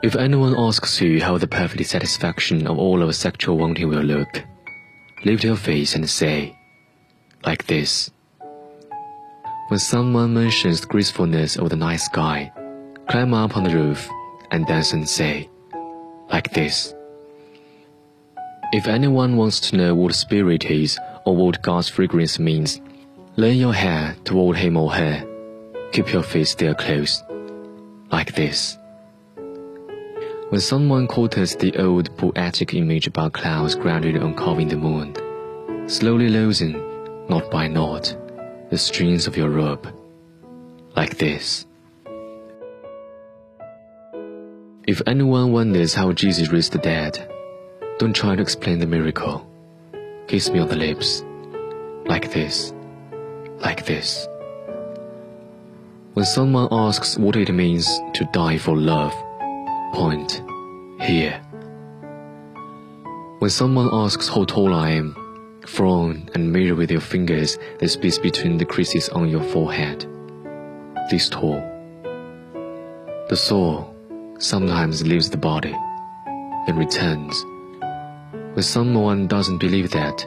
If anyone asks you how the perfect satisfaction of all our sexual wanting will look, lift your face and say, like this. When someone mentions the gracefulness of the night sky, climb up on the roof and dance and say, like this. If anyone wants to know what spirit is or what God's fragrance means, lay your hair toward him or her. Keep your face there close, like this. When someone quotes the old poetic image about clouds grounded on carving the moon, slowly loosen, knot by knot, the strings of your robe, like this. If anyone wonders how Jesus raised the dead, don't try to explain the miracle. Kiss me on the lips, like this, like this. When someone asks what it means to die for love, point here. When someone asks how tall I am, frown and measure with your fingers the space between the creases on your forehead. This tall. The soul sometimes leaves the body, then returns. When someone doesn't believe that,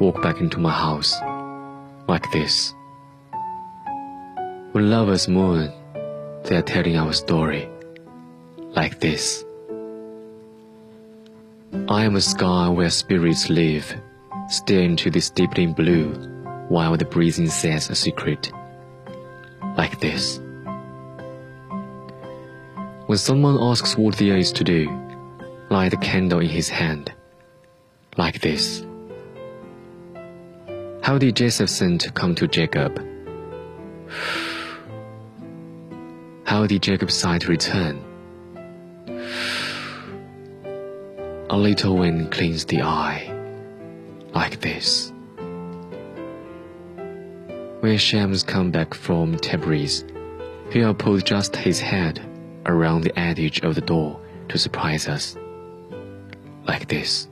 walk back into my house, like this. When lovers mourn, they are telling our story, like this. I am a sky where spirits live, stare into this deepening blue, while the breezing says a secret, like this. When someone asks what there is to do, light a candle in his hand, like this. How did Joseph's scent come to Jacob? How did Jacob sigh to return? A little wind cleans the eye, like this. When Shams come back from Tabriz, he'll put just his head around the edge of the door to surprise us, like this.